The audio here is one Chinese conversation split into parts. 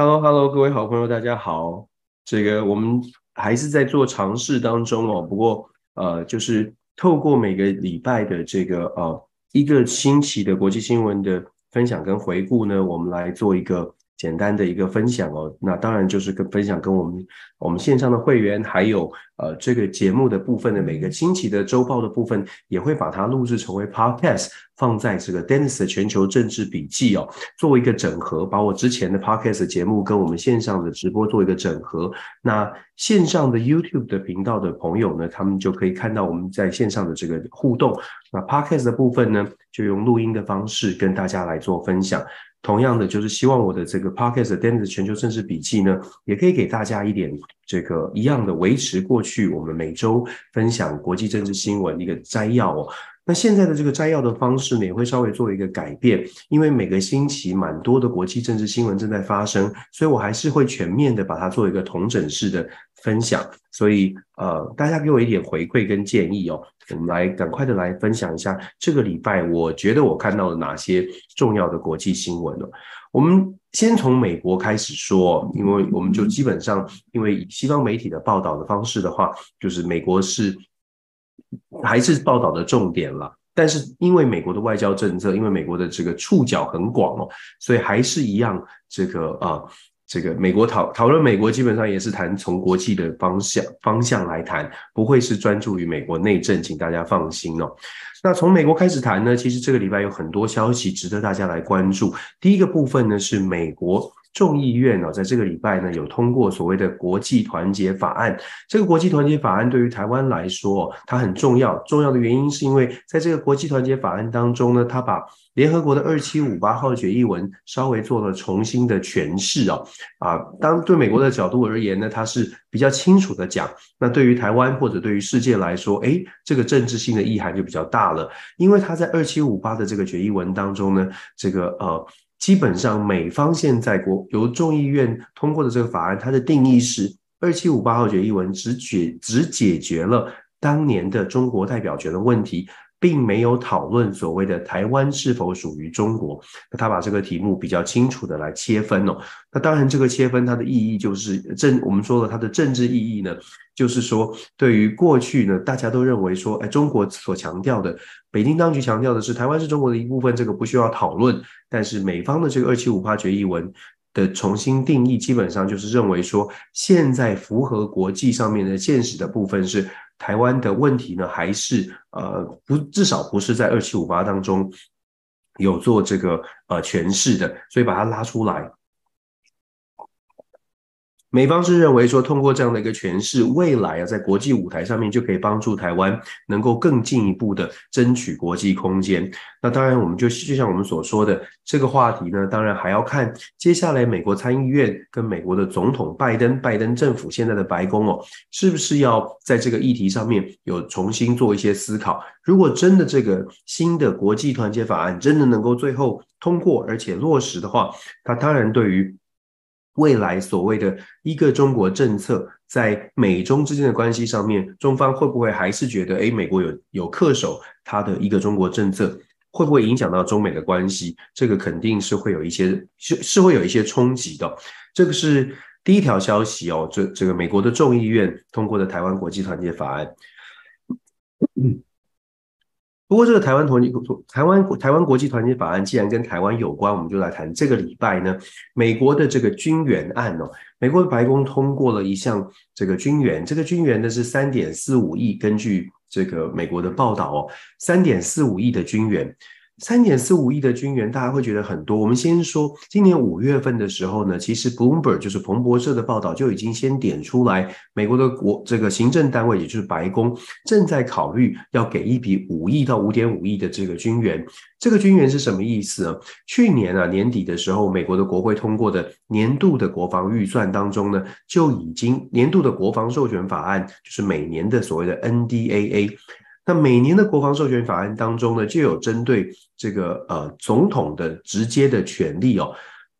Hello，Hello，各位好朋友，大家好。这个我们还是在做尝试当中哦。不过呃，就是透过每个礼拜的这个呃一个星期的国际新闻的分享跟回顾呢，我们来做一个。简单的一个分享哦，那当然就是跟分享跟我们我们线上的会员，还有呃这个节目的部分的每个星期的周报的部分，也会把它录制成为 Podcast，放在这个 Dennis 的全球政治笔记哦，作为一个整合，把我之前的 Podcast 节目跟我们线上的直播做一个整合。那线上的 YouTube 的频道的朋友呢，他们就可以看到我们在线上的这个互动。那 Podcast 的部分呢，就用录音的方式跟大家来做分享。同样的，就是希望我的这个 Podcast Dennis 全球政治笔记呢，也可以给大家一点这个一样的维持过去我们每周分享国际政治新闻一个摘要哦。那现在的这个摘要的方式呢，也会稍微做一个改变，因为每个星期蛮多的国际政治新闻正在发生，所以我还是会全面的把它做一个同整式的分享。所以呃，大家给我一点回馈跟建议哦。我们来赶快的来分享一下这个礼拜，我觉得我看到了哪些重要的国际新闻呢？我们先从美国开始说，因为我们就基本上，因为以西方媒体的报道的方式的话，就是美国是还是报道的重点了。但是因为美国的外交政策，因为美国的这个触角很广哦，所以还是一样这个啊。这个美国讨讨论美国基本上也是谈从国际的方向方向来谈，不会是专注于美国内政，请大家放心哦。那从美国开始谈呢，其实这个礼拜有很多消息值得大家来关注。第一个部分呢是美国。众议院呢，在这个礼拜呢，有通过所谓的国际团结法案。这个国际团结法案对于台湾来说，它很重要。重要的原因是因为在这个国际团结法案当中呢，它把联合国的二七五八号决议文稍微做了重新的诠释哦。啊，当对美国的角度而言呢，它是比较清楚的讲。那对于台湾或者对于世界来说，诶，这个政治性的意涵就比较大了。因为它在二七五八的这个决议文当中呢，这个呃。基本上，美方现在国由众议院通过的这个法案，它的定义是二七五八号决议文只解只解决了当年的中国代表权的问题。并没有讨论所谓的台湾是否属于中国，那他把这个题目比较清楚的来切分哦。那当然，这个切分它的意义就是政，我们说了它的政治意义呢，就是说对于过去呢，大家都认为说，哎，中国所强调的，北京当局强调的是台湾是中国的一部分，这个不需要讨论。但是美方的这个二七五八决议文的重新定义，基本上就是认为说，现在符合国际上面的现实的部分是。台湾的问题呢，还是呃不，至少不是在二七五八当中有做这个呃诠释的，所以把它拉出来。美方是认为说，通过这样的一个诠释，未来啊，在国际舞台上面就可以帮助台湾能够更进一步的争取国际空间。那当然，我们就就像我们所说的这个话题呢，当然还要看接下来美国参议院跟美国的总统拜登，拜登政府现在的白宫哦，是不是要在这个议题上面有重新做一些思考？如果真的这个新的国际团结法案真的能够最后通过而且落实的话，它当然对于。未来所谓的一个中国政策，在美中之间的关系上面，中方会不会还是觉得，诶，美国有有恪守他的一个中国政策，会不会影响到中美的关系？这个肯定是会有一些是是会有一些冲击的。这个是第一条消息哦，这这个美国的众议院通过的台湾国际团结法案。嗯不过，这个台湾团结台湾台湾国际团结法案既然跟台湾有关，我们就来谈这个礼拜呢，美国的这个军援案哦，美国的白宫通过了一项这个军援，这个军援呢是三点四五亿，根据这个美国的报道哦，三点四五亿的军援。三点四五亿的军援，大家会觉得很多。我们先说，今年五月份的时候呢，其实 Bloomberg 就是彭博社的报道就已经先点出来，美国的国这个行政单位，也就是白宫正在考虑要给一笔五亿到五点五亿的这个军援。这个军援是什么意思呢？去年啊年底的时候，美国的国会通过的年度的国防预算当中呢，就已经年度的国防授权法案，就是每年的所谓的 NDAA。那每年的国防授权法案当中呢，就有针对这个呃总统的直接的权利哦，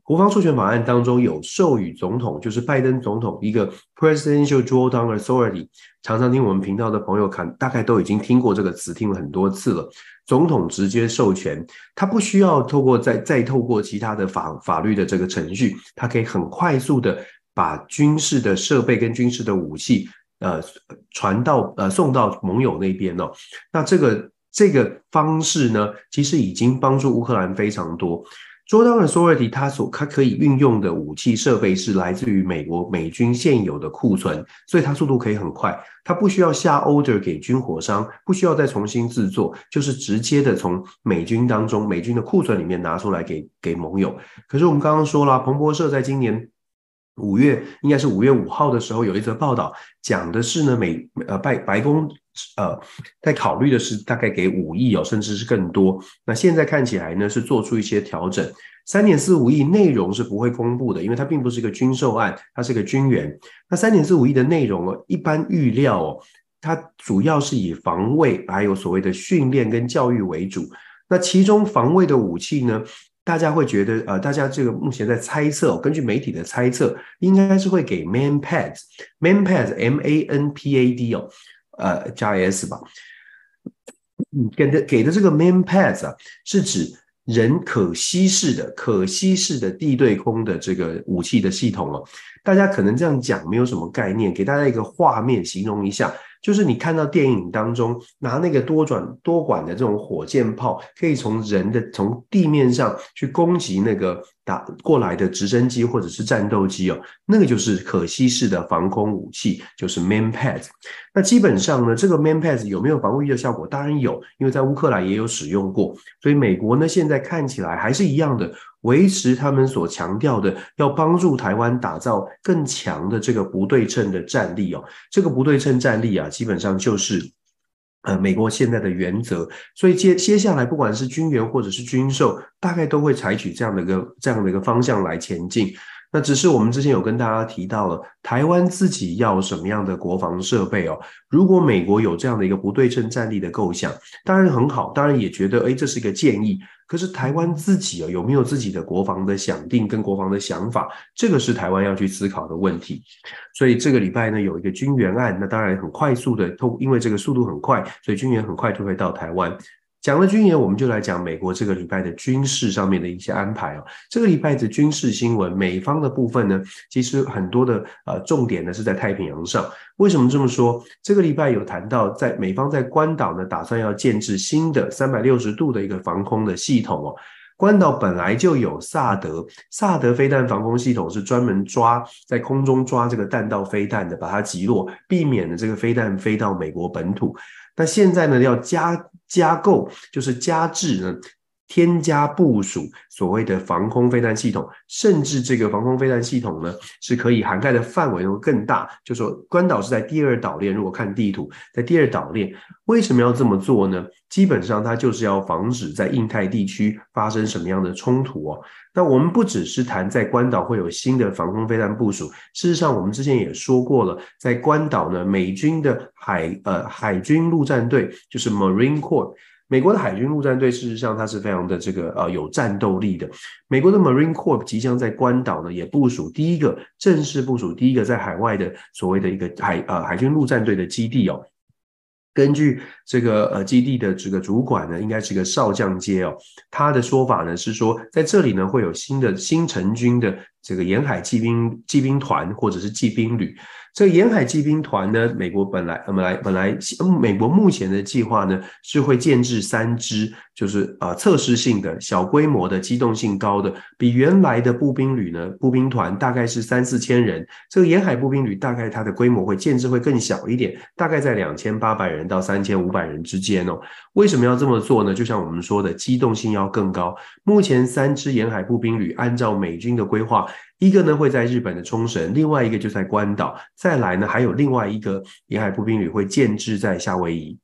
国防授权法案当中有授予总统，就是拜登总统一个 Presidential Drawdown Authority。常常听我们频道的朋友看，大概都已经听过这个词，听了很多次了。总统直接授权，他不需要透过再再透过其他的法法律的这个程序，他可以很快速的把军事的设备跟军事的武器，呃，传到呃送到盟友那边哦。那这个这个方式呢，其实已经帮助乌克兰非常多。Drawdown Authority 它所它可以运用的武器设备是来自于美国美军现有的库存，所以它速度可以很快，它不需要下 order 给军火商，不需要再重新制作，就是直接的从美军当中美军的库存里面拿出来给给盟友。可是我们刚刚说了，彭博社在今年五月，应该是五月五号的时候有一则报道，讲的是呢美呃白白宫。呃，在考虑的是大概给五亿哦，甚至是更多。那现在看起来呢，是做出一些调整，三点四五亿内容是不会公布的，因为它并不是一个军售案，它是个军援。那三点四五亿的内容哦，一般预料哦，它主要是以防卫还有所谓的训练跟教育为主。那其中防卫的武器呢，大家会觉得呃，大家这个目前在猜测，根据媒体的猜测，应该是会给 main pads，main pads，MANPAD 哦。呃，加 S 吧，给的给的这个 main pads 啊，是指人可携式的、可携式的地对空的这个武器的系统哦。大家可能这样讲没有什么概念，给大家一个画面形容一下。就是你看到电影当中拿那个多转多管的这种火箭炮，可以从人的从地面上去攻击那个打过来的直升机或者是战斗机哦，那个就是可吸式的防空武器，就是 man pad。那基本上呢，这个 man pad 有没有防御的效果？当然有，因为在乌克兰也有使用过，所以美国呢现在看起来还是一样的。维持他们所强调的，要帮助台湾打造更强的这个不对称的战力哦。这个不对称战力啊，基本上就是呃美国现在的原则。所以接接下来，不管是军援或者是军售，大概都会采取这样的一个这样的一个方向来前进。那只是我们之前有跟大家提到了，台湾自己要什么样的国防设备哦？如果美国有这样的一个不对称战力的构想，当然很好，当然也觉得诶，这是一个建议。可是台湾自己哦，有没有自己的国防的想定跟国防的想法？这个是台湾要去思考的问题。所以这个礼拜呢，有一个军援案，那当然很快速的，通因为这个速度很快，所以军援很快就会到台湾。讲了军演，我们就来讲美国这个礼拜的军事上面的一些安排哦。这个礼拜的军事新闻，美方的部分呢，其实很多的呃重点呢是在太平洋上。为什么这么说？这个礼拜有谈到，在美方在关岛呢，打算要建置新的三百六十度的一个防空的系统哦。关岛本来就有萨德，萨德飞弹防空系统是专门抓在空中抓这个弹道飞弹的，把它击落，避免了这个飞弹飞到美国本土。那现在呢，要加加购，就是加制呢，添加部署所谓的防空飞弹系统，甚至这个防空飞弹系统呢，是可以涵盖的范围会更大。就说关岛是在第二岛链，如果看地图，在第二岛链，为什么要这么做呢？基本上它就是要防止在印太地区发生什么样的冲突哦。那我们不只是谈在关岛会有新的防空飞弹部署，事实上我们之前也说过了，在关岛呢，美军的海呃海军陆战队就是 Marine Corps。美国的海军陆战队事实上它是非常的这个呃有战斗力的。美国的 Marine Corps 即将在关岛呢也部署第一个正式部署第一个在海外的所谓的一个海呃海军陆战队的基地哦。根据这个呃基地的这个主管呢，应该是个少将阶哦，他的说法呢是说在这里呢会有新的新成军的这个沿海骑兵骑兵团或者是骑兵旅。这个沿海骑兵团呢，美国本来本来本来美国目前的计划呢是会建制三支，就是呃测试性的小规模的机动性高的，比原来的步兵旅呢步兵团大概是三四千人，这个沿海步兵旅大概它的规模会建制会更小一点，大概在两千八百人到三千五百人之间哦。为什么要这么做呢？就像我们说的，机动性要更高。目前三支沿海步兵旅按照美军的规划。一个呢会在日本的冲绳，另外一个就在关岛，再来呢还有另外一个沿海步兵旅会建制在夏威夷。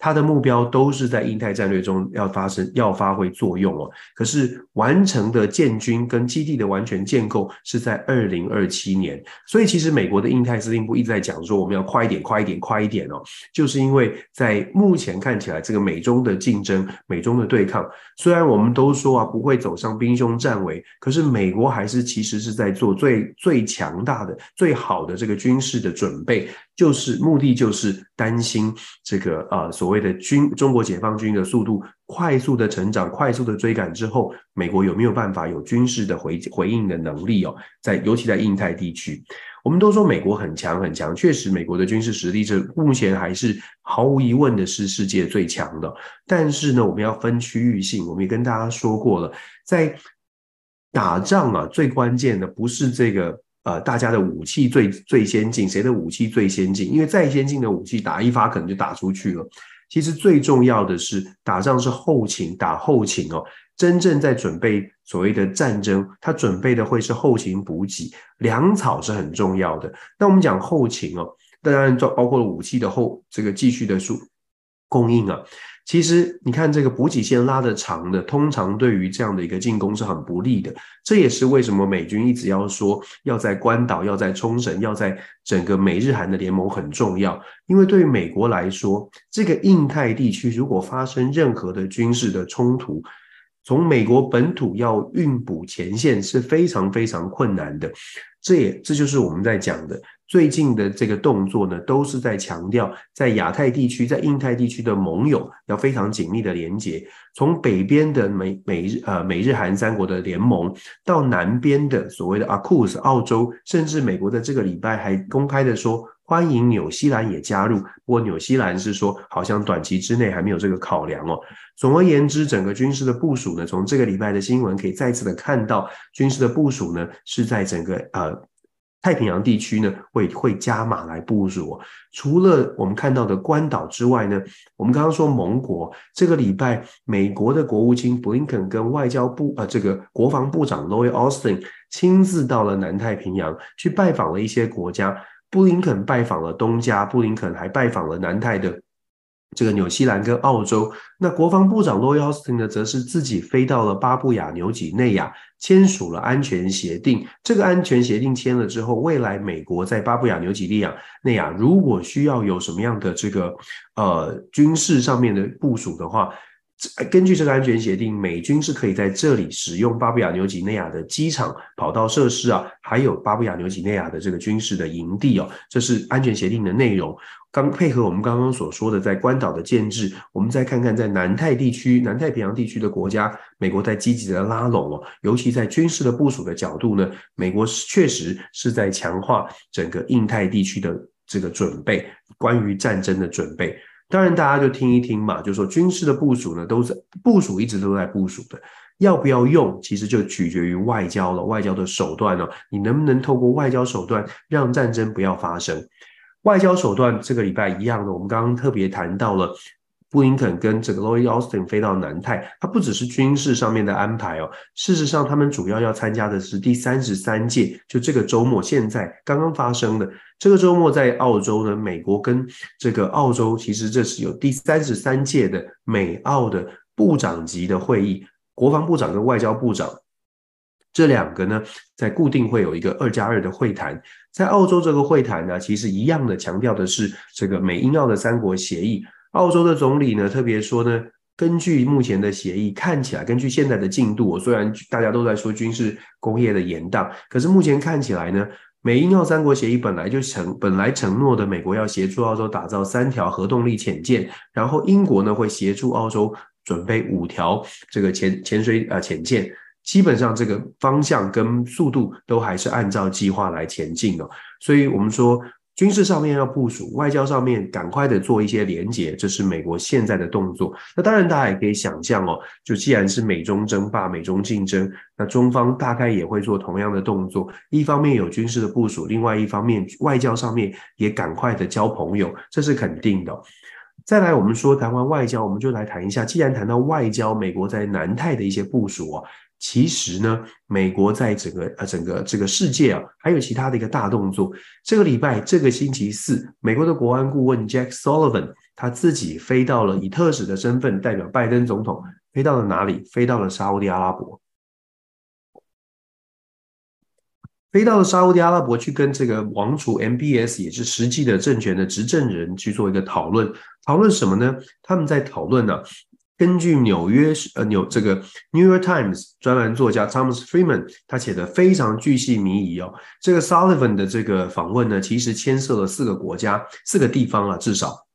它的目标都是在印太战略中要发生、要发挥作用哦。可是完成的建军跟基地的完全建构是在二零二七年，所以其实美国的印太司令部一直在讲说，我们要快一点、快一点、快一点哦，就是因为在目前看起来，这个美中的竞争、美中的对抗，虽然我们都说啊不会走上兵凶战危，可是美国还是其实是在做最最强大的、最好的这个军事的准备。就是目的就是担心这个呃所谓的军中国解放军的速度快速的成长，快速的追赶之后，美国有没有办法有军事的回回应的能力哦？在尤其在印太地区，我们都说美国很强很强，确实美国的军事实力是目前还是毫无疑问的是世界最强的。但是呢，我们要分区域性，我们也跟大家说过了，在打仗啊，最关键的不是这个。呃，大家的武器最最先进，谁的武器最先进？因为再先进的武器打一发可能就打出去了。其实最重要的是打仗是后勤，打后勤哦。真正在准备所谓的战争，他准备的会是后勤补给，粮草是很重要的。那我们讲后勤哦，当然包包括了武器的后这个继续的数供应啊。其实你看这个补给线拉得长的，通常对于这样的一个进攻是很不利的。这也是为什么美军一直要说要在关岛、要在冲绳、要在整个美日韩的联盟很重要。因为对于美国来说，这个印太地区如果发生任何的军事的冲突，从美国本土要运补前线是非常非常困难的。这也这就是我们在讲的。最近的这个动作呢，都是在强调在亚太地区、在印太地区的盟友要非常紧密的连结。从北边的美美日呃美日韩三国的联盟，到南边的所谓的 AUKUS 澳洲，甚至美国的这个礼拜还公开的说欢迎纽西兰也加入。不过纽西兰是说好像短期之内还没有这个考量哦。总而言之，整个军事的部署呢，从这个礼拜的新闻可以再次的看到，军事的部署呢是在整个呃。太平洋地区呢，会会加码来部署。除了我们看到的关岛之外呢，我们刚刚说盟国这个礼拜，美国的国务卿布林肯跟外交部呃这个国防部长 Lloyd Austin 亲自到了南太平洋去拜访了一些国家。布林肯拜访了东家，布林肯还拜访了南太的。这个纽西兰跟澳洲，那国防部长洛伊奥斯汀呢，则是自己飞到了巴布亚纽几内亚，签署了安全协定。这个安全协定签了之后，未来美国在巴布亚纽几内亚内亚，如果需要有什么样的这个呃军事上面的部署的话，根据这个安全协定，美军是可以在这里使用巴布亚纽几内亚的机场、跑道设施啊，还有巴布亚纽几内亚的这个军事的营地哦，这是安全协定的内容。刚配合我们刚刚所说的，在关岛的建制，我们再看看在南太地区、南太平洋地区的国家，美国在积极的拉拢哦，尤其在军事的部署的角度呢，美国确实是在强化整个印太地区的这个准备，关于战争的准备。当然，大家就听一听嘛，就是说军事的部署呢，都是部署一直都在部署的，要不要用，其实就取决于外交了，外交的手段呢，你能不能透过外交手段让战争不要发生？外交手段这个礼拜一样的，我们刚刚特别谈到了。布林肯跟这个 Lloyd Austin 飞到南太，他不只是军事上面的安排哦，事实上他们主要要参加的是第三十三届，就这个周末现在刚刚发生的这个周末在澳洲呢，美国跟这个澳洲其实这是有第三十三届的美澳的部长级的会议，国防部长跟外交部长这两个呢，在固定会有一个二加二的会谈，在澳洲这个会谈呢，其实一样的强调的是这个美英澳的三国协议。澳洲的总理呢，特别说呢，根据目前的协议，看起来根据现在的进度，虽然大家都在说军事工业的延宕，可是目前看起来呢，美英澳三国协议本来就承本来承诺的，美国要协助澳洲打造三条核动力潜舰，然后英国呢会协助澳洲准备五条这个潜潜水呃潜舰，基本上这个方向跟速度都还是按照计划来前进的，所以我们说。军事上面要部署，外交上面赶快的做一些连结，这是美国现在的动作。那当然，大家也可以想象哦，就既然是美中争霸、美中竞争，那中方大概也会做同样的动作。一方面有军事的部署，另外一方面外交上面也赶快的交朋友，这是肯定的。再来，我们说谈完外交，我们就来谈一下，既然谈到外交，美国在南太的一些部署哦。其实呢，美国在整个呃整个这个世界啊，还有其他的一个大动作。这个礼拜，这个星期四，美国的国安顾问 Jack Sullivan 他自己飞到了以特使的身份代表拜登总统，飞到了哪里？飞到了沙乌地阿拉伯。飞到了沙乌地阿拉伯去跟这个王储 MBS，也是实际的政权的执政人去做一个讨论。讨论什么呢？他们在讨论呢、啊，根据纽约呃纽这个 New York Times 专栏作家 Thomas Freeman 他写的非常巨细靡遗哦。这个 Sullivan 的这个访问呢，其实牵涉了四个国家、四个地方啊，至少。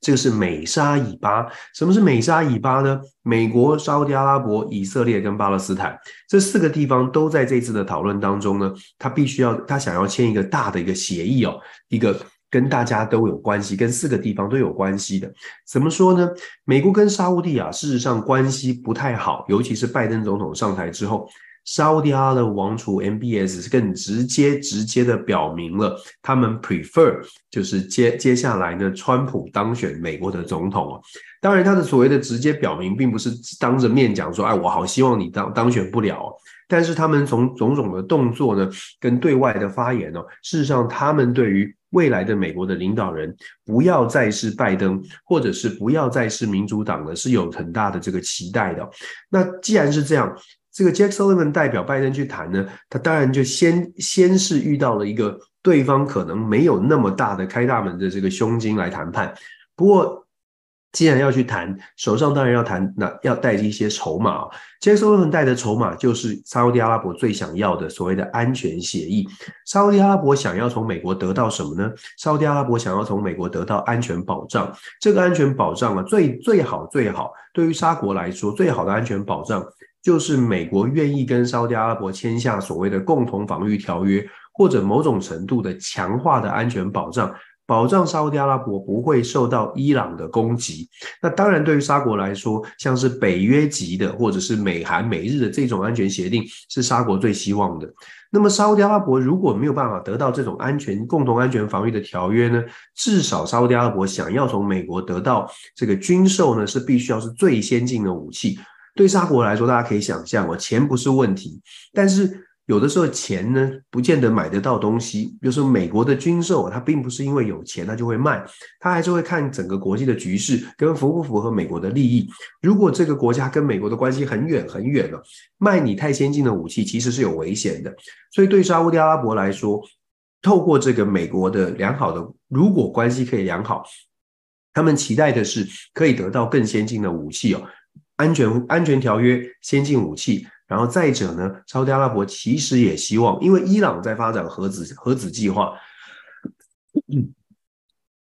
这个是美沙以巴，什么是美沙以巴呢？美国、沙乌地阿拉伯、以色列跟巴勒斯坦这四个地方都在这次的讨论当中呢。他必须要，他想要签一个大的一个协议哦，一个跟大家都有关系，跟四个地方都有关系的。怎么说呢？美国跟沙乌地啊，事实上关系不太好，尤其是拜登总统上台之后。沙乌地阿拉伯的王储 MBS 更直接、直接的表明了他们 prefer 就是接接下来呢，川普当选美国的总统。当然，他的所谓的直接表明，并不是当着面讲说，哎，我好希望你当当选不了。但是他们从种种的动作呢，跟对外的发言呢，事实上，他们对于未来的美国的领导人，不要再是拜登，或者是不要再是民主党了，是有很大的这个期待的。那既然是这样。这个 Jack Sullivan 代表拜登去谈呢，他当然就先先是遇到了一个对方可能没有那么大的开大门的这个胸襟来谈判。不过，既然要去谈，手上当然要谈，那要带一些筹码。杰克逊可能带的筹码就是沙乌地阿拉伯最想要的所谓的安全协议。沙乌地阿拉伯想要从美国得到什么呢？沙乌地阿拉伯想要从美国得到安全保障。这个安全保障啊，最最好最好，对于沙国来说，最好的安全保障。就是美国愿意跟沙乌地阿拉伯签下所谓的共同防御条约，或者某种程度的强化的安全保障，保障沙乌地阿拉伯不会受到伊朗的攻击。那当然，对于沙国来说，像是北约级的，或者是美韩美日的这种安全协定，是沙国最希望的。那么，沙乌地阿拉伯如果没有办法得到这种安全共同安全防御的条约呢？至少沙乌地阿拉伯想要从美国得到这个军售呢，是必须要是最先进的武器。对沙国来说，大家可以想象哦，钱不是问题，但是有的时候钱呢，不见得买得到东西。比如说美国的军售，它并不是因为有钱它就会卖，它还是会看整个国际的局势跟符不符合美国的利益。如果这个国家跟美国的关系很远很远了，卖你太先进的武器其实是有危险的。所以对沙乌地阿拉伯来说，透过这个美国的良好的，如果关系可以良好，他们期待的是可以得到更先进的武器哦。安全安全条约、先进武器，然后再者呢，沙特阿拉伯其实也希望，因为伊朗在发展核子核子计划，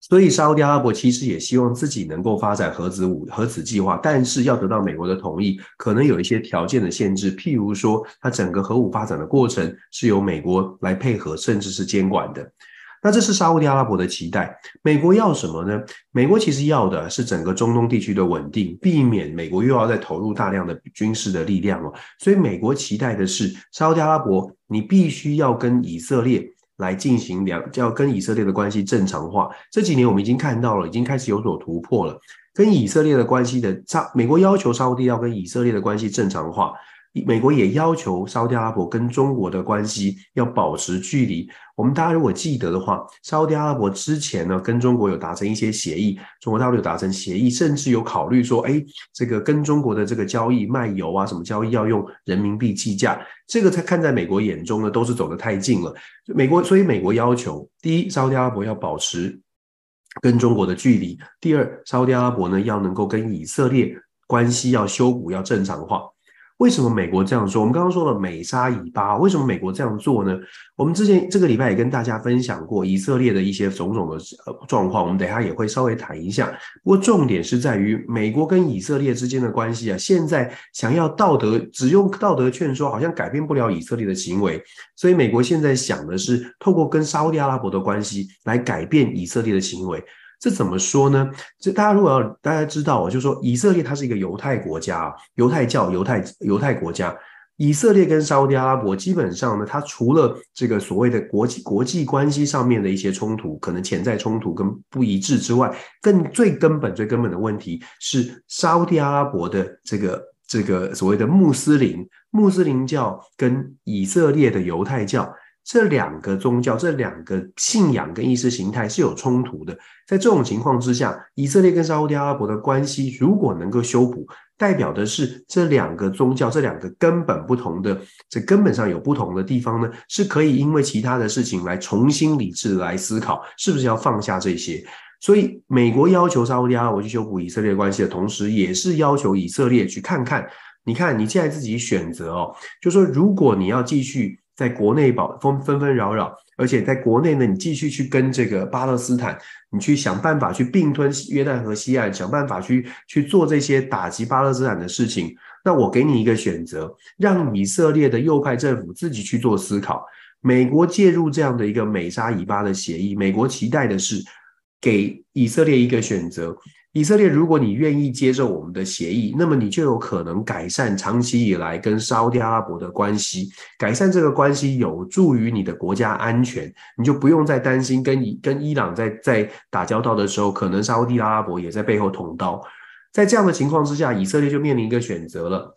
所以沙特阿拉伯其实也希望自己能够发展核子武核子计划，但是要得到美国的同意，可能有一些条件的限制，譬如说，它整个核武发展的过程是由美国来配合，甚至是监管的。那这是沙乌地阿拉伯的期待，美国要什么呢？美国其实要的是整个中东地区的稳定，避免美国又要再投入大量的军事的力量哦。所以美国期待的是沙乌地阿拉伯，你必须要跟以色列来进行两，要跟以色列的关系正常化。这几年我们已经看到了，已经开始有所突破了，跟以色列的关系的沙，美国要求沙乌地要跟以色列的关系正常化。美国也要求沙乌地阿拉伯跟中国的关系要保持距离。我们大家如果记得的话，沙乌地阿拉伯之前呢跟中国有达成一些协议，中国大陆有达成协议，甚至有考虑说，哎，这个跟中国的这个交易卖油啊，什么交易要用人民币计价，这个在看在美国眼中呢，都是走得太近了。美国，所以美国要求，第一，沙乌地阿拉伯要保持跟中国的距离；第二，沙乌地阿拉伯呢要能够跟以色列关系要修补，要正常化。为什么美国这样说？我们刚刚说了美沙以巴，为什么美国这样做呢？我们之前这个礼拜也跟大家分享过以色列的一些种种的呃状况，我们等一下也会稍微谈一下。不过重点是在于美国跟以色列之间的关系啊，现在想要道德只用道德劝说，好像改变不了以色列的行为，所以美国现在想的是透过跟沙乌地阿拉伯的关系来改变以色列的行为。这怎么说呢？这大家如果要大家知道，我就说以色列它是一个犹太国家啊，犹太教、犹太犹太国家。以色列跟沙乌地阿拉伯基本上呢，它除了这个所谓的国际国际关系上面的一些冲突，可能潜在冲突跟不一致之外，更最根本、最根本的问题是沙乌地阿拉伯的这个这个所谓的穆斯林穆斯林教跟以色列的犹太教。这两个宗教、这两个信仰跟意识形态是有冲突的。在这种情况之下，以色列跟沙乌地阿拉伯的关系如果能够修补，代表的是这两个宗教、这两个根本不同的、这根本上有不同的地方呢，是可以因为其他的事情来重新理智来思考，是不是要放下这些。所以，美国要求沙乌地阿拉伯去修补以色列关系的同时，也是要求以色列去看看。你看，你现在自己选择哦，就说如果你要继续在国内保纷纷纷扰扰，而且在国内呢，你继续去跟这个巴勒斯坦，你去想办法去并吞约旦河西岸，想办法去去做这些打击巴勒斯坦的事情，那我给你一个选择，让以色列的右派政府自己去做思考。美国介入这样的一个美沙以巴的协议，美国期待的是。给以色列一个选择，以色列，如果你愿意接受我们的协议，那么你就有可能改善长期以来跟沙乌地阿拉伯的关系，改善这个关系有助于你的国家安全，你就不用再担心跟伊跟伊朗在在打交道的时候，可能沙乌地阿拉伯也在背后捅刀。在这样的情况之下，以色列就面临一个选择了，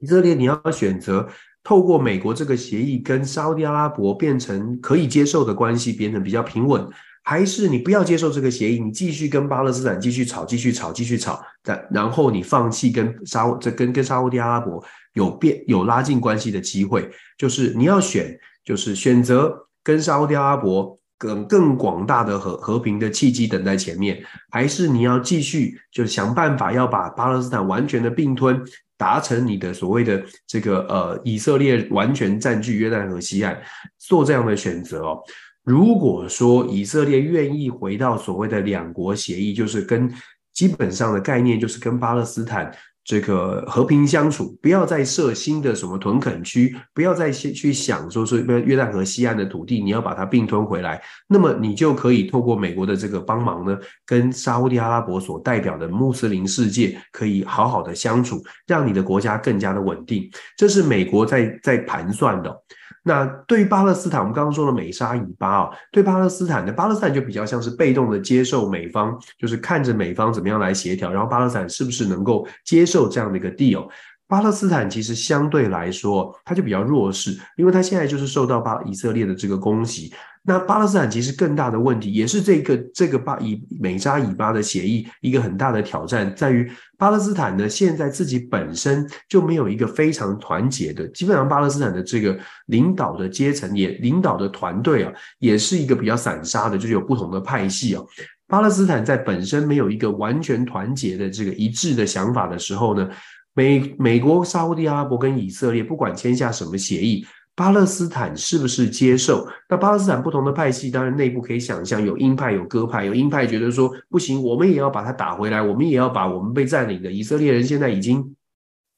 以色列你要选择透过美国这个协议跟沙乌地阿拉伯变成可以接受的关系，变成比较平稳。还是你不要接受这个协议，你继续跟巴勒斯坦继续吵，继续吵，继续吵，但然后你放弃跟沙这跟跟沙乌地阿拉伯有变有拉近关系的机会，就是你要选，就是选择跟沙乌地阿拉伯更更广大的和和平的契机等在前面，还是你要继续就是想办法要把巴勒斯坦完全的并吞，达成你的所谓的这个呃以色列完全占据约旦河西岸，做这样的选择哦。如果说以色列愿意回到所谓的两国协议，就是跟基本上的概念，就是跟巴勒斯坦这个和平相处，不要再设新的什么屯垦区，不要再去去想说是约旦河西岸的土地，你要把它并吞回来，那么你就可以透过美国的这个帮忙呢，跟沙乌地阿拉伯所代表的穆斯林世界可以好好的相处，让你的国家更加的稳定，这是美国在在盘算的。那对于巴勒斯坦，我们刚刚说了美沙以巴啊，对巴勒斯坦的巴勒斯坦就比较像是被动的接受美方，就是看着美方怎么样来协调，然后巴勒斯坦是不是能够接受这样的一个 deal。巴勒斯坦其实相对来说，它就比较弱势，因为它现在就是受到巴以色列的这个攻击。那巴勒斯坦其实更大的问题，也是这个这个巴以美沙以巴的协议一个很大的挑战，在于巴勒斯坦呢，现在自己本身就没有一个非常团结的，基本上巴勒斯坦的这个领导的阶层也领导的团队啊，也是一个比较散沙的，就是有不同的派系啊。巴勒斯坦在本身没有一个完全团结的这个一致的想法的时候呢，美美国、沙乌地阿拉伯跟以色列不管签下什么协议。巴勒斯坦是不是接受？那巴勒斯坦不同的派系，当然内部可以想象有鹰派、有鸽派。有鹰派觉得说不行，我们也要把它打回来，我们也要把我们被占领的以色列人现在已经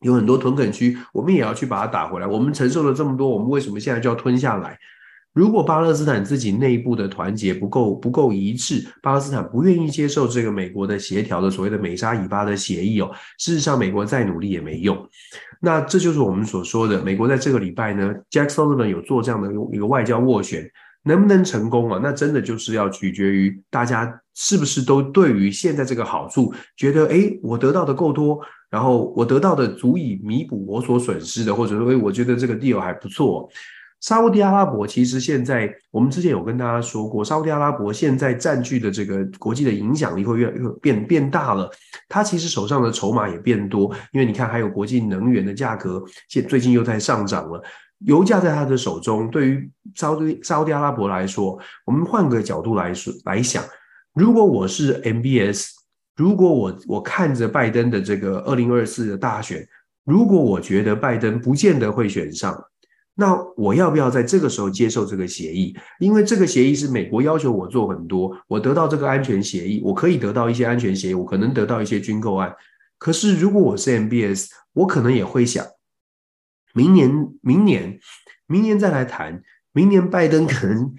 有很多屯垦区，我们也要去把它打回来。我们承受了这么多，我们为什么现在就要吞下来？如果巴勒斯坦自己内部的团结不够不够一致，巴勒斯坦不愿意接受这个美国的协调的所谓的美沙以巴的协议哦，事实上美国再努力也没用。那这就是我们所说的，美国在这个礼拜呢，Jack Sullivan 有做这样的一个外交斡旋，能不能成功啊？那真的就是要取决于大家是不是都对于现在这个好处觉得，诶，我得到的够多，然后我得到的足以弥补我所损失的，或者说，诶，我觉得这个 deal 还不错。沙乌地阿拉伯其实现在，我们之前有跟大家说过，沙乌地阿拉伯现在占据的这个国际的影响力会越越变变大了。它其实手上的筹码也变多，因为你看，还有国际能源的价格，现最近又在上涨了。油价在他的手中，对于沙乌沙乌地阿拉伯来说，我们换个角度来说来想，如果我是 MBS，如果我我看着拜登的这个二零二四的大选，如果我觉得拜登不见得会选上。那我要不要在这个时候接受这个协议？因为这个协议是美国要求我做很多，我得到这个安全协议，我可以得到一些安全协议，我可能得到一些军购案。可是如果我是 MBS，我可能也会想，明年、明年、明年再来谈。明年拜登可能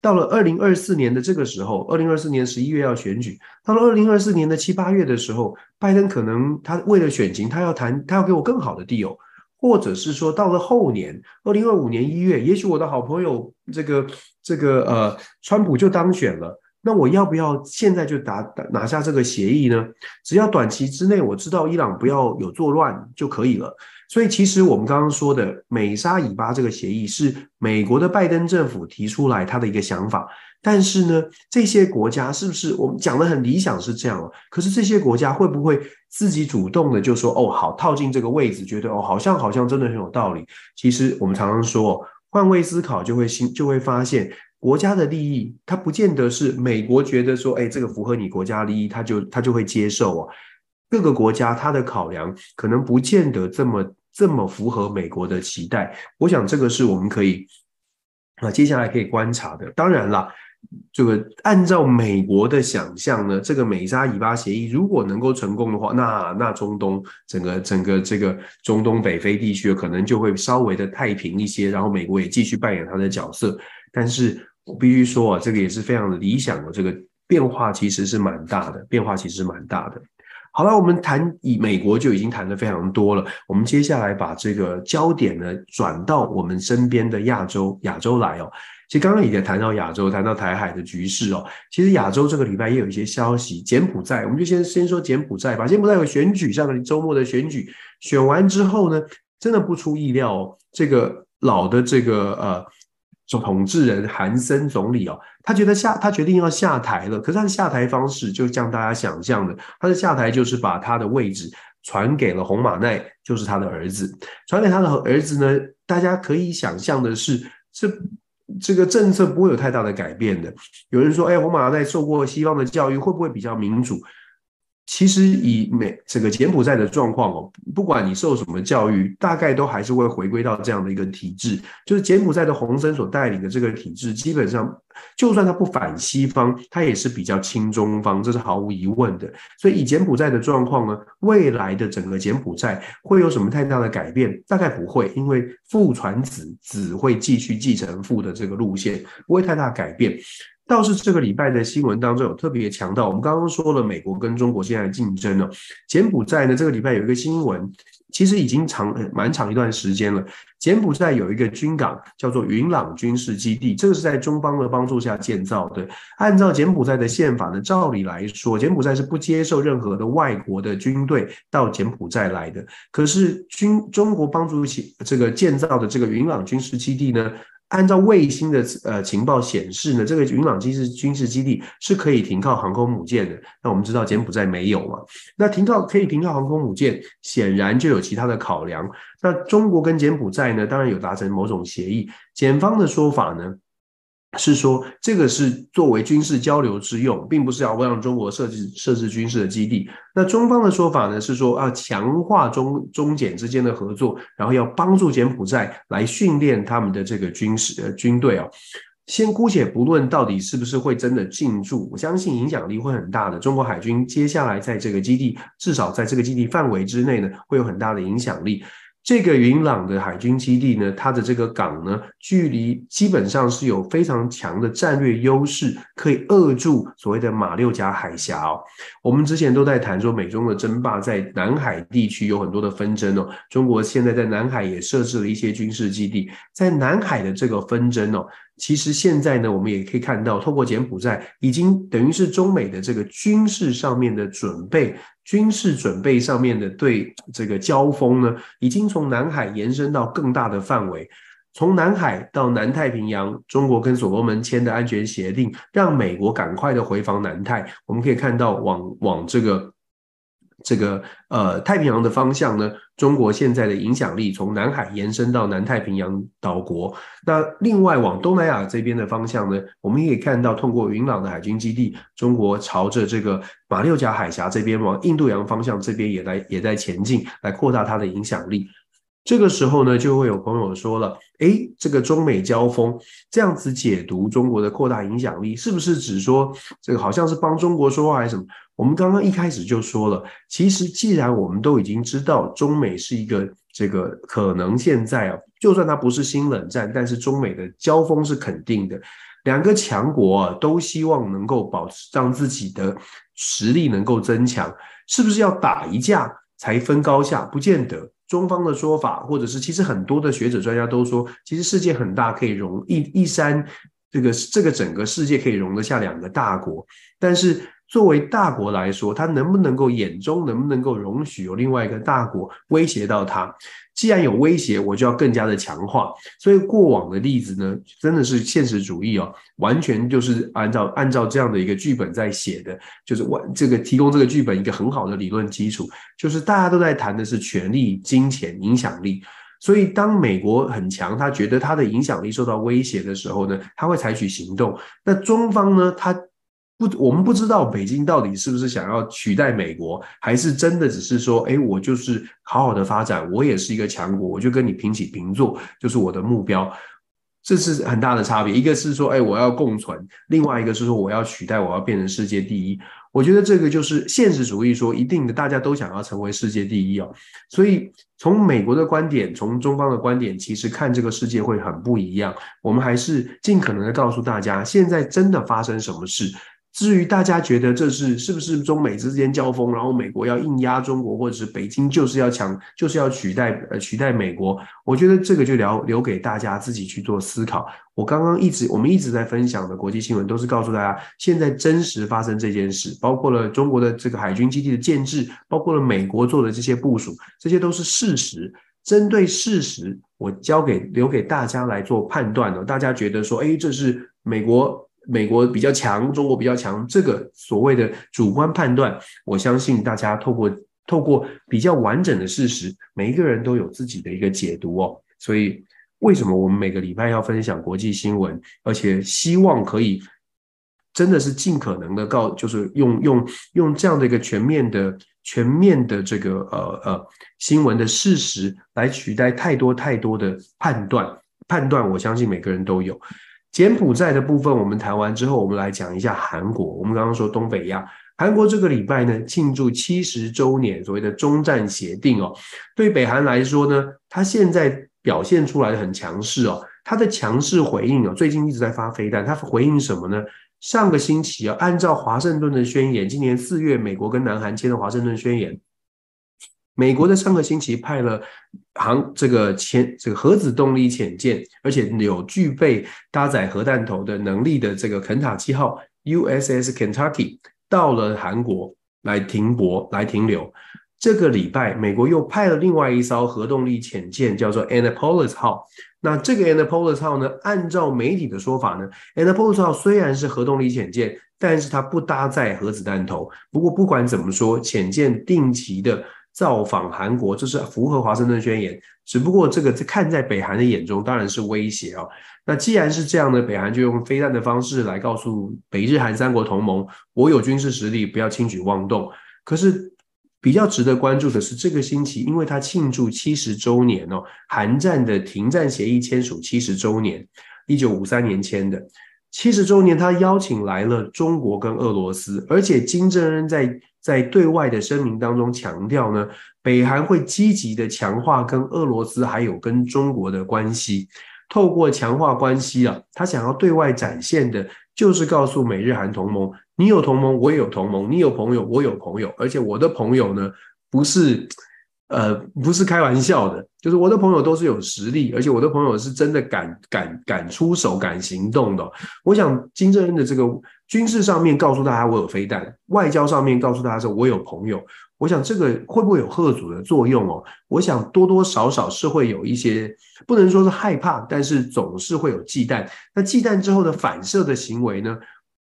到了二零二四年的这个时候，二零二四年十一月要选举，到了二零二四年的七八月的时候，拜登可能他为了选情，他要谈，他要给我更好的 deal。或者是说，到了后年，二零二五年一月，也许我的好朋友这个这个呃，川普就当选了，那我要不要现在就打拿下这个协议呢？只要短期之内我知道伊朗不要有作乱就可以了。所以其实我们刚刚说的美沙以巴这个协议是美国的拜登政府提出来他的一个想法，但是呢，这些国家是不是我们讲的很理想是这样哦？可是这些国家会不会自己主动的就说哦好套进这个位置，觉得哦好像好像真的很有道理？其实我们常常说换位思考就会心就会发现。国家的利益，它不见得是美国觉得说，哎，这个符合你国家利益，他就他就会接受啊。各个国家它的考量可能不见得这么这么符合美国的期待。我想这个是我们可以啊接下来可以观察的。当然了，这个按照美国的想象呢，这个美沙以巴协议如果能够成功的话，那那中东整个整个这个中东北非地区可能就会稍微的太平一些，然后美国也继续扮演它的角色，但是。我必须说啊，这个也是非常的理想的，这个变化其实是蛮大的，变化其实是蛮大的。好了，我们谈以美国就已经谈得非常多了，我们接下来把这个焦点呢转到我们身边的亚洲，亚洲来哦。其实刚刚已经谈到亚洲，谈到台海的局势哦。其实亚洲这个礼拜也有一些消息，柬埔寨，我们就先先说柬埔寨吧。柬埔寨有选举，上个周末的选举选完之后呢，真的不出意料哦，这个老的这个呃总。统治人韩森总理哦，他觉得下他决定要下台了，可是他的下台方式就像大家想象的，他的下台就是把他的位置传给了洪马奈，就是他的儿子，传给他的儿子呢，大家可以想象的是，这这个政策不会有太大的改变的。有人说，哎，红马在受过西方的教育，会不会比较民主？其实以美这个柬埔寨的状况哦，不管你受什么教育，大概都还是会回归到这样的一个体制，就是柬埔寨的洪森所带领的这个体制，基本上就算他不反西方，他也是比较亲中方，这是毫无疑问的。所以以柬埔寨的状况呢，未来的整个柬埔寨会有什么太大的改变？大概不会，因为父传子，子会继续继承父的这个路线，不会太大改变。倒是这个礼拜的新闻当中有特别强调，我们刚刚说了美国跟中国现在的竞争了。柬埔寨呢，这个礼拜有一个新闻，其实已经长蛮长一段时间了。柬埔寨有一个军港叫做云朗军事基地，这个是在中方的帮助下建造的。按照柬埔寨的宪法呢，照理来说，柬埔寨是不接受任何的外国的军队到柬埔寨来的。可是军中国帮助起这个建造的这个云朗军事基地呢，按照卫星的呃情报显示呢，这个云朗军事军事基地是可以停靠航空母舰的。那我们知道柬埔寨没有嘛？那停靠可以停靠航空母舰，显然就有其他的考量。那中国跟柬埔寨呢，当然有达成某种协议。柬方的说法呢，是说，这个是作为军事交流之用，并不是要让中国设置设置军事的基地。那中方的说法呢，是说要强化中中柬之间的合作，然后要帮助柬埔寨来训练他们的这个军事呃军队哦。先姑且不论到底是不是会真的进驻，我相信影响力会很大的。中国海军接下来在这个基地，至少在这个基地范围之内呢，会有很大的影响力。这个云朗的海军基地呢，它的这个港呢，距离基本上是有非常强的战略优势，可以扼住所谓的马六甲海峡哦。我们之前都在谈说，美中的争霸在南海地区有很多的纷争哦。中国现在在南海也设置了一些军事基地，在南海的这个纷争哦。其实现在呢，我们也可以看到，透过柬埔寨，已经等于是中美的这个军事上面的准备，军事准备上面的对这个交锋呢，已经从南海延伸到更大的范围，从南海到南太平洋，中国跟所罗门签的安全协定，让美国赶快的回防南太。我们可以看到往，往这个。这个呃太平洋的方向呢，中国现在的影响力从南海延伸到南太平洋岛国。那另外往东南亚这边的方向呢，我们也可以看到，通过云朗的海军基地，中国朝着这个马六甲海峡这边往印度洋方向这边也来也在前进，来扩大它的影响力。这个时候呢，就会有朋友说了，诶，这个中美交锋这样子解读中国的扩大影响力，是不是指说这个好像是帮中国说话还是什么？我们刚刚一开始就说了，其实既然我们都已经知道中美是一个这个可能，现在啊，就算它不是新冷战，但是中美的交锋是肯定的，两个强国啊都希望能够保持让自己的实力能够增强，是不是要打一架才分高下？不见得。中方的说法，或者是其实很多的学者专家都说，其实世界很大，可以容一一山这个这个整个世界可以容得下两个大国，但是作为大国来说，它能不能够眼中能不能够容许有另外一个大国威胁到它？既然有威胁，我就要更加的强化。所以过往的例子呢，真的是现实主义哦，完全就是按照按照这样的一个剧本在写的，就是我这个提供这个剧本一个很好的理论基础，就是大家都在谈的是权力、金钱、影响力。所以，当美国很强，他觉得他的影响力受到威胁的时候呢，他会采取行动。那中方呢，他不，我们不知道北京到底是不是想要取代美国，还是真的只是说，哎，我就是好好的发展，我也是一个强国，我就跟你平起平坐，就是我的目标。这是很大的差别。一个是说，哎，我要共存；另外一个是说，我要取代，我要变成世界第一。我觉得这个就是现实主义说一定的，大家都想要成为世界第一哦。所以从美国的观点，从中方的观点，其实看这个世界会很不一样。我们还是尽可能的告诉大家，现在真的发生什么事。至于大家觉得这是是不是中美之间交锋，然后美国要硬压中国，或者是北京就是要抢，就是要取代呃取代美国，我觉得这个就留留给大家自己去做思考。我刚刚一直我们一直在分享的国际新闻，都是告诉大家现在真实发生这件事，包括了中国的这个海军基地的建制，包括了美国做的这些部署，这些都是事实。针对事实，我交给留给大家来做判断了。大家觉得说，哎，这是美国。美国比较强，中国比较强，这个所谓的主观判断，我相信大家透过透过比较完整的事实，每一个人都有自己的一个解读哦。所以，为什么我们每个礼拜要分享国际新闻，而且希望可以真的是尽可能的告，就是用用用这样的一个全面的全面的这个呃呃新闻的事实来取代太多太多的判断判断，我相信每个人都有。柬埔寨的部分我们谈完之后，我们来讲一下韩国。我们刚刚说东北亚，韩国这个礼拜呢庆祝七十周年，所谓的中战协定哦。对北韩来说呢，它现在表现出来的很强势哦，它的强势回应哦，最近一直在发飞弹，它回应什么呢？上个星期啊，按照华盛顿的宣言，今年四月美国跟南韩签的华盛顿宣言。美国的上个星期派了航这个潜这个核子动力潜舰，而且有具备搭载核弹头的能力的这个肯塔基号 USS Kentucky 到了韩国来停泊来停留。这个礼拜，美国又派了另外一艘核动力潜舰，叫做 Annapolis 号。那这个 Annapolis 号呢，按照媒体的说法呢，Annapolis 号虽然是核动力潜舰，但是它不搭载核子弹头。不过不管怎么说，潜舰定期的。造访韩国，这是符合华盛顿宣言。只不过这个看在北韩的眼中，当然是威胁哦。那既然是这样的，北韩就用飞弹的方式来告诉北日韩三国同盟，我有军事实力，不要轻举妄动。可是比较值得关注的是，这个星期，因为它庆祝七十周年哦，韩战的停战协议签署七十周年，一九五三年签的。七十周年，他邀请来了中国跟俄罗斯，而且金正恩在在对外的声明当中强调呢，北韩会积极的强化跟俄罗斯还有跟中国的关系，透过强化关系啊，他想要对外展现的就是告诉美日韩同盟，你有同盟，我也有同盟，你有朋友，我有朋友，而且我的朋友呢，不是。呃，不是开玩笑的，就是我的朋友都是有实力，而且我的朋友是真的敢敢敢出手、敢行动的。我想金正恩的这个军事上面告诉大家我有飞弹，外交上面告诉大家说我有朋友。我想这个会不会有吓阻的作用哦？我想多多少少是会有一些，不能说是害怕，但是总是会有忌惮。那忌惮之后的反射的行为呢？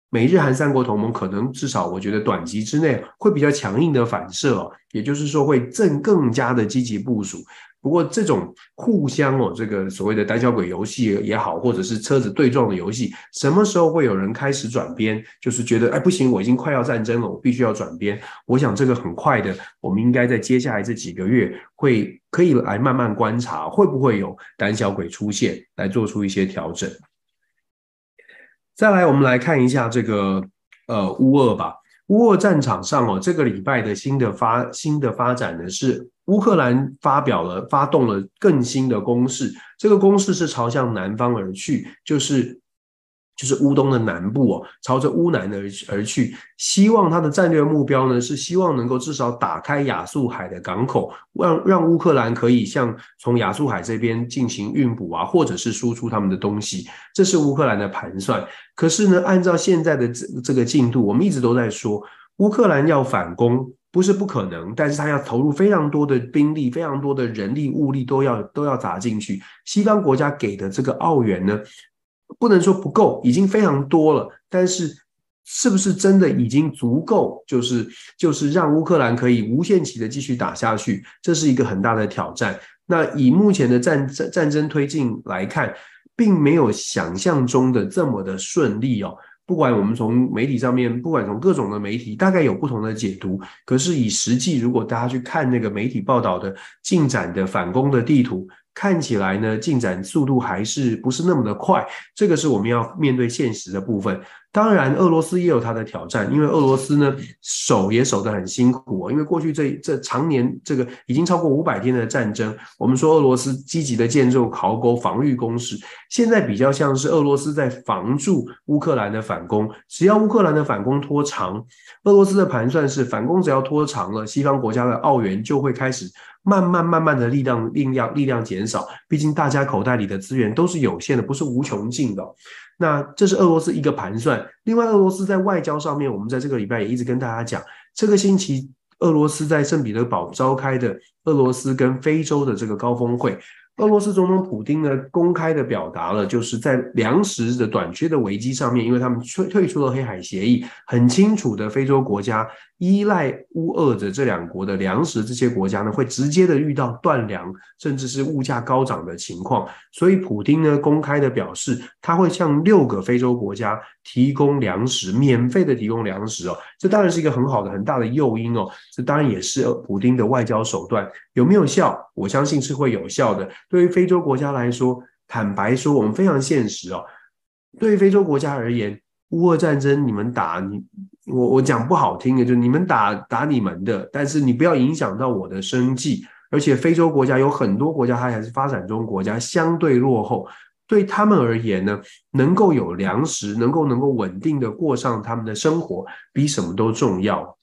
美日韩三国同盟可能至少，我觉得短期之内会比较强硬的反射，也就是说会更更加的积极部署。不过这种互相哦，这个所谓的胆小鬼游戏也好，或者是车子对撞的游戏，什么时候会有人开始转边？就是觉得哎不行，我已经快要战争了，我必须要转边。我想这个很快的，我们应该在接下来这几个月会可以来慢慢观察，会不会有胆小鬼出现，来做出一些调整。再来，我们来看一下这个呃乌二吧。乌俄战场上哦，这个礼拜的新的发新的发展呢，是乌克兰发表了发动了更新的攻势。这个攻势是朝向南方而去，就是就是乌东的南部哦，朝着乌南而而去，希望他的战略目标呢是希望能够至少打开亚速海的港口，让让乌克兰可以向从亚速海这边进行运补啊，或者是输出他们的东西，这是乌克兰的盘算。可是呢，按照现在的这这个进度，我们一直都在说，乌克兰要反攻不是不可能，但是他要投入非常多的兵力、非常多的人力物力都要都要砸进去。西方国家给的这个澳元呢？不能说不够，已经非常多了。但是，是不是真的已经足够？就是就是让乌克兰可以无限期的继续打下去，这是一个很大的挑战。那以目前的战战战争推进来看，并没有想象中的这么的顺利哦。不管我们从媒体上面，不管从各种的媒体，大概有不同的解读。可是以实际，如果大家去看那个媒体报道的进展的反攻的地图。看起来呢，进展速度还是不是那么的快，这个是我们要面对现实的部分。当然，俄罗斯也有它的挑战，因为俄罗斯呢守也守得很辛苦。因为过去这这常年这个已经超过五百天的战争，我们说俄罗斯积极的建筑壕沟防御工事，现在比较像是俄罗斯在防住乌克兰的反攻。只要乌克兰的反攻拖长，俄罗斯的盘算是反攻只要拖长了，西方国家的澳元就会开始慢慢慢慢的力量力量力量减少。毕竟大家口袋里的资源都是有限的，不是无穷尽的。那这是俄罗斯一个盘算。另外，俄罗斯在外交上面，我们在这个礼拜也一直跟大家讲，这个星期俄罗斯在圣彼得堡召开的俄罗斯跟非洲的这个高峰会。俄罗斯总统普京呢，公开的表达了，就是在粮食的短缺的危机上面，因为他们退退出了黑海协议，很清楚的，非洲国家依赖乌俄的这两国的粮食，这些国家呢会直接的遇到断粮，甚至是物价高涨的情况。所以，普丁呢公开的表示，他会向六个非洲国家提供粮食，免费的提供粮食哦。这当然是一个很好的、很大的诱因哦。这当然也是普丁的外交手段，有没有效？我相信是会有效的。对于非洲国家来说，坦白说，我们非常现实哦。对于非洲国家而言，乌俄战争你们打你，我我讲不好听的，就是你们打打你们的，但是你不要影响到我的生计。而且非洲国家有很多国家，它还是发展中国家，相对落后。对他们而言呢，能够有粮食，能够能够稳定的过上他们的生活，比什么都重要。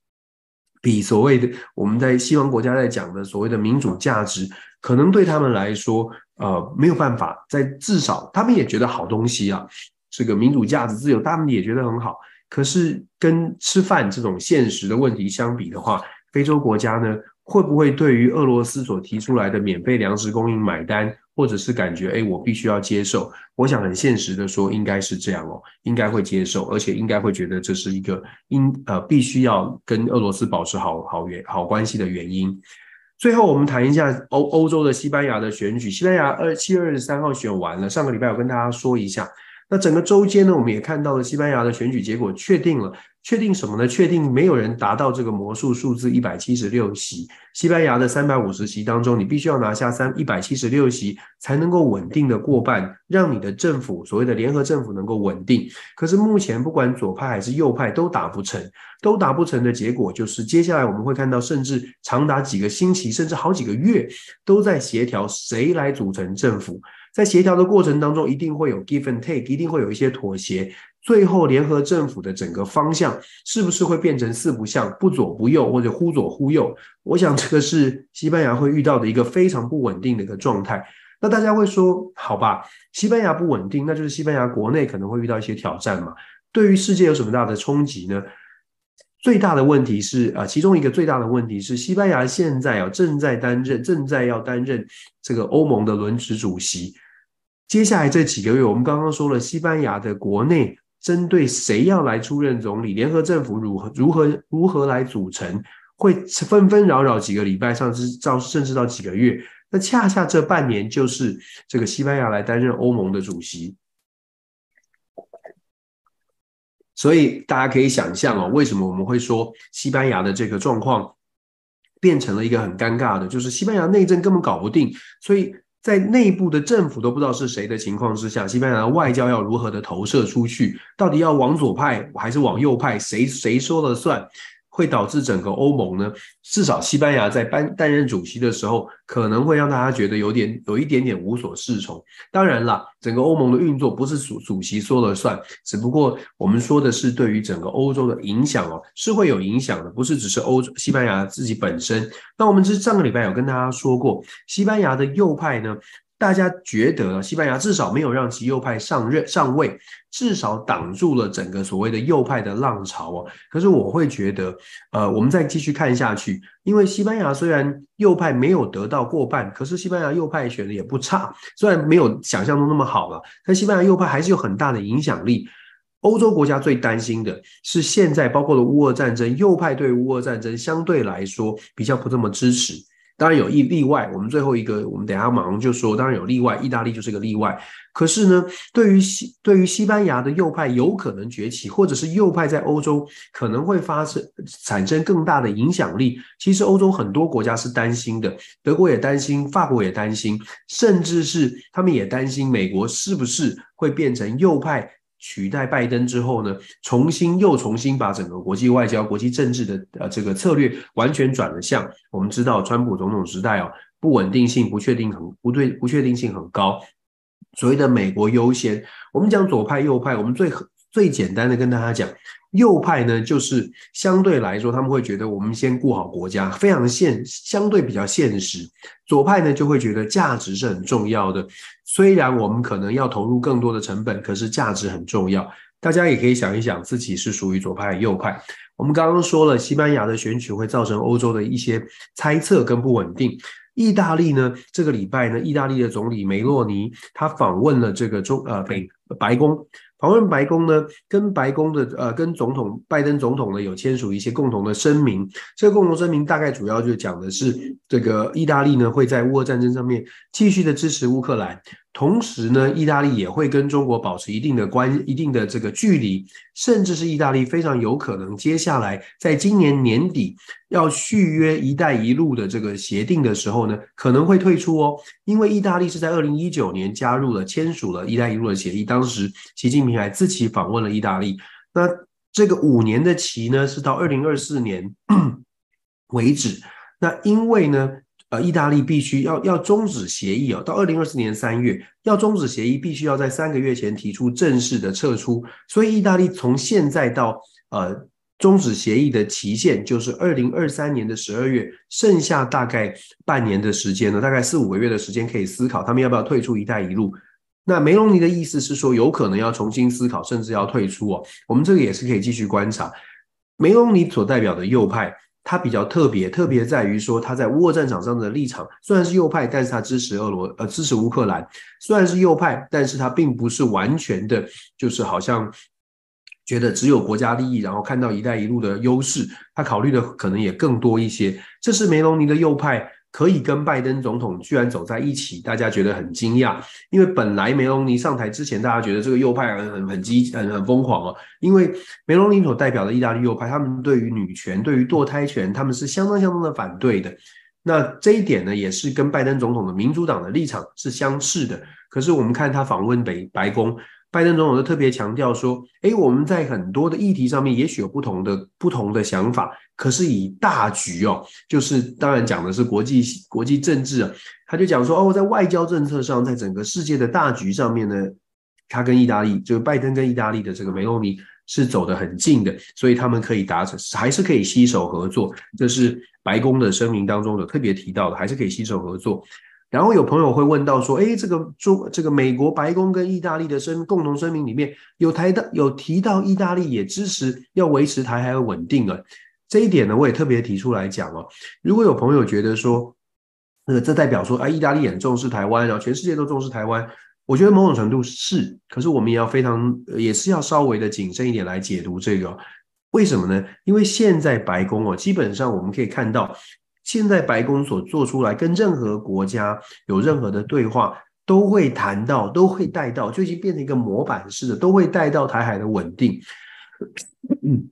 比所谓的我们在西方国家在讲的所谓的民主价值，可能对他们来说，呃，没有办法。在至少他们也觉得好东西啊，这个民主价值自由，他们也觉得很好。可是跟吃饭这种现实的问题相比的话，非洲国家呢，会不会对于俄罗斯所提出来的免费粮食供应买单？或者是感觉，哎，我必须要接受。我想很现实的说，应该是这样哦，应该会接受，而且应该会觉得这是一个应呃必须要跟俄罗斯保持好好原好关系的原因。最后，我们谈一下欧欧洲的西班牙的选举。西班牙二七月二十三号选完了，上个礼拜我跟大家说一下。那整个周间呢，我们也看到了西班牙的选举结果确定了。确定什么呢？确定没有人达到这个魔术数字一百七十六席。西班牙的三百五十席当中，你必须要拿下三一百七十六席，才能够稳定的过半，让你的政府所谓的联合政府能够稳定。可是目前不管左派还是右派都达不成，都达不成的结果就是，接下来我们会看到，甚至长达几个星期，甚至好几个月，都在协调谁来组成政府。在协调的过程当中，一定会有 give and take，一定会有一些妥协。最后，联合政府的整个方向是不是会变成四不像，不左不右，或者忽左忽右？我想这个是西班牙会遇到的一个非常不稳定的一个状态。那大家会说，好吧，西班牙不稳定，那就是西班牙国内可能会遇到一些挑战嘛？对于世界有什么大的冲击呢？最大的问题是啊，其中一个最大的问题是，西班牙现在啊正在担任，正在要担任这个欧盟的轮值主席。接下来这几个月，我们刚刚说了，西班牙的国内。针对谁要来出任总理，联合政府如何如何如何来组成，会纷纷扰扰几个礼拜，甚至到甚至到几个月。那恰恰这半年就是这个西班牙来担任欧盟的主席，所以大家可以想象哦，为什么我们会说西班牙的这个状况变成了一个很尴尬的，就是西班牙内政根本搞不定，所以。在内部的政府都不知道是谁的情况之下，西班牙的外交要如何的投射出去？到底要往左派还是往右派？谁谁说了算？会导致整个欧盟呢，至少西班牙在担担任主席的时候，可能会让大家觉得有点有一点点无所适从。当然啦，整个欧盟的运作不是主主席说了算，只不过我们说的是对于整个欧洲的影响哦，是会有影响的，不是只是欧洲西班牙自己本身。那我们是上个礼拜有跟大家说过，西班牙的右派呢。大家觉得西班牙至少没有让极右派上任上位，至少挡住了整个所谓的右派的浪潮哦。可是我会觉得，呃，我们再继续看下去，因为西班牙虽然右派没有得到过半，可是西班牙右派选的也不差，虽然没有想象中那么好了，但西班牙右派还是有很大的影响力。欧洲国家最担心的是现在包括了乌俄战争，右派对乌俄战争相对来说比较不这么支持。当然有一例外，我们最后一个，我们等下马上就说。当然有例外，意大利就是个例外。可是呢，对于西对于西班牙的右派有可能崛起，或者是右派在欧洲可能会发生产生更大的影响力，其实欧洲很多国家是担心的，德国也担心，法国也担心，甚至是他们也担心美国是不是会变成右派。取代拜登之后呢，重新又重新把整个国际外交、国际政治的呃这个策略完全转了向。我们知道，川普总统时代哦，不稳定性、不确定很不对，不确定性很高。所谓的美国优先，我们讲左派、右派，我们最最简单的跟大家讲。右派呢，就是相对来说，他们会觉得我们先顾好国家，非常现，相对比较现实。左派呢，就会觉得价值是很重要的，虽然我们可能要投入更多的成本，可是价值很重要。大家也可以想一想，自己是属于左派还是右派。我们刚刚说了，西班牙的选举会造成欧洲的一些猜测跟不稳定。意大利呢，这个礼拜呢，意大利的总理梅洛尼他访问了这个中呃北白宫。访问白宫呢，跟白宫的呃，跟总统拜登总统呢有签署一些共同的声明。这个共同声明大概主要就讲的是，这个意大利呢会在乌俄战争上面继续的支持乌克兰。同时呢，意大利也会跟中国保持一定的关一定的这个距离，甚至是意大利非常有可能接下来在今年年底要续约“一带一路”的这个协定的时候呢，可能会退出哦。因为意大利是在二零一九年加入了签署了“一带一路”的协议，当时习近平还自己访问了意大利。那这个五年的期呢，是到二零二四年 为止。那因为呢，呃，意大利必须要要终止协议哦，到二零二四年三月要终止协议，必须要在三个月前提出正式的撤出。所以，意大利从现在到呃终止协议的期限就是二零二三年的十二月，剩下大概半年的时间呢，大概四五个月的时间可以思考他们要不要退出“一带一路”。那梅隆尼的意思是说，有可能要重新思考，甚至要退出哦。我们这个也是可以继续观察梅隆尼所代表的右派。他比较特别，特别在于说他在乌俄战场上的立场虽然是右派，但是他支持俄罗呃支持乌克兰，虽然是右派，但是他并不是完全的，就是好像觉得只有国家利益，然后看到“一带一路”的优势，他考虑的可能也更多一些。这是梅隆尼的右派。可以跟拜登总统居然走在一起，大家觉得很惊讶。因为本来梅隆尼上台之前，大家觉得这个右派很很很激很很疯狂哦。因为梅隆尼所代表的意大利右派，他们对于女权、对于堕胎权，他们是相当相当的反对的。那这一点呢，也是跟拜登总统的民主党的立场是相似的。可是我们看他访问北白宫。拜登总统就特别强调说：“诶，我们在很多的议题上面也许有不同的不同的想法，可是以大局哦，就是当然讲的是国际国际政治啊。他就讲说哦，在外交政策上，在整个世界的大局上面呢，他跟意大利，就是拜登跟意大利的这个梅洛尼是走得很近的，所以他们可以达成，还是可以携手合作。这是白宫的声明当中有特别提到的，还是可以携手合作。”然后有朋友会问到说：“诶，这个中这个美国白宫跟意大利的声共同声明里面有提到有提到意大利也支持要维持台海的稳定啊，这一点呢，我也特别提出来讲哦。如果有朋友觉得说，呃，这代表说啊，意大利很重视台湾，然后全世界都重视台湾，我觉得某种程度是，可是我们也要非常也是要稍微的谨慎一点来解读这个，为什么呢？因为现在白宫哦，基本上我们可以看到。现在白宫所做出来跟任何国家有任何的对话，都会谈到，都会带到，就已经变成一个模板式的，都会带到台海的稳定。嗯，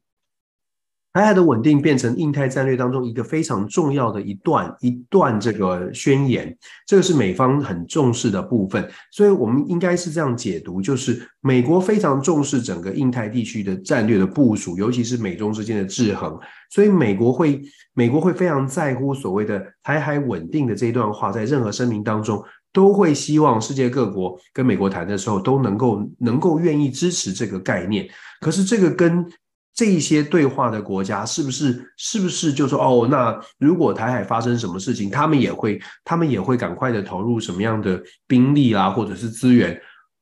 台海的稳定变成印太战略当中一个非常重要的一段一段这个宣言，这个是美方很重视的部分，所以我们应该是这样解读，就是美国非常重视整个印太地区的战略的部署，尤其是美中之间的制衡，所以美国会美国会非常在乎所谓的台海稳定的这一段话，在任何声明当中都会希望世界各国跟美国谈的时候都能够能够愿意支持这个概念，可是这个跟这一些对话的国家是不是是不是就说哦，那如果台海发生什么事情，他们也会他们也会赶快的投入什么样的兵力啦，或者是资源？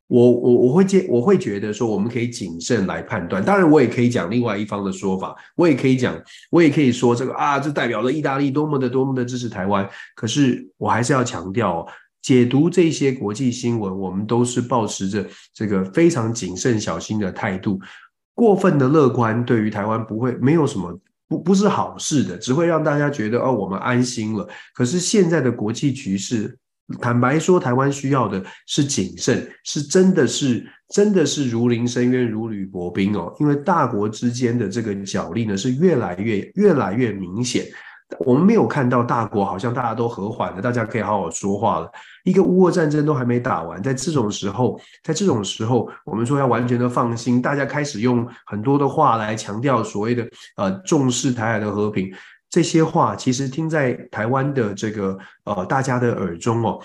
我我我会接我会觉得说，我们可以谨慎来判断。当然，我也可以讲另外一方的说法，我也可以讲，我也可以说这个啊，这代表了意大利多么的多么的支持台湾。可是我还是要强调，解读这些国际新闻，我们都是抱持着这个非常谨慎小心的态度。过分的乐观对于台湾不会没有什么不不是好事的，只会让大家觉得哦，我们安心了。可是现在的国际局势，坦白说，台湾需要的是谨慎，是真的是真的是如临深渊、如履薄冰哦。因为大国之间的这个角力呢，是越来越越来越明显。我们没有看到大国好像大家都和缓了，大家可以好好说话了。一个乌俄战争都还没打完，在这种时候，在这种时候，我们说要完全的放心，大家开始用很多的话来强调所谓的呃重视台海的和平。这些话其实听在台湾的这个呃大家的耳中哦，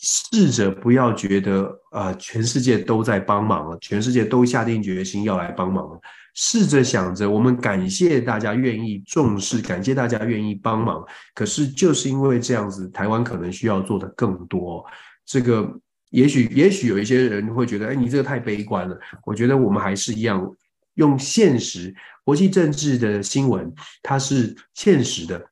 试着不要觉得呃全世界都在帮忙了，全世界都下定决心要来帮忙了。试着想着，我们感谢大家愿意重视，感谢大家愿意帮忙。可是就是因为这样子，台湾可能需要做的更多。这个也许也许有一些人会觉得，哎，你这个太悲观了。我觉得我们还是一样，用现实，国际政治的新闻，它是现实的。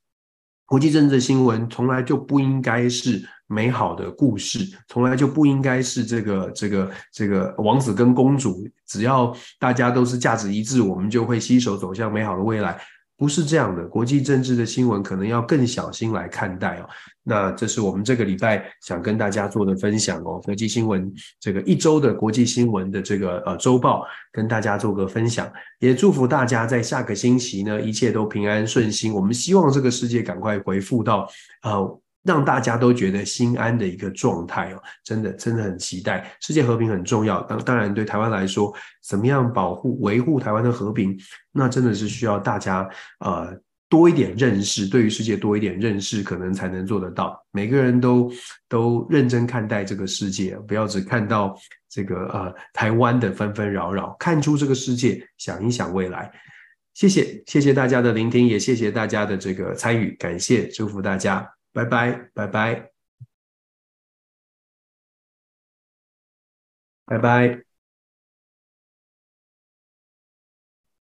国际政治新闻从来就不应该是。美好的故事从来就不应该是这个这个这个王子跟公主，只要大家都是价值一致，我们就会携手走向美好的未来。不是这样的，国际政治的新闻可能要更小心来看待哦。那这是我们这个礼拜想跟大家做的分享哦。国际新闻这个一周的国际新闻的这个呃周报，跟大家做个分享，也祝福大家在下个星期呢一切都平安顺心。我们希望这个世界赶快恢复到呃。让大家都觉得心安的一个状态哦，真的真的很期待。世界和平很重要，当当然对台湾来说，怎么样保护维护台湾的和平，那真的是需要大家呃多一点认识，对于世界多一点认识，可能才能做得到。每个人都都认真看待这个世界，不要只看到这个呃台湾的纷纷扰扰，看出这个世界，想一想未来。谢谢谢谢大家的聆听，也谢谢大家的这个参与，感谢祝福大家。拜拜，拜拜，拜拜。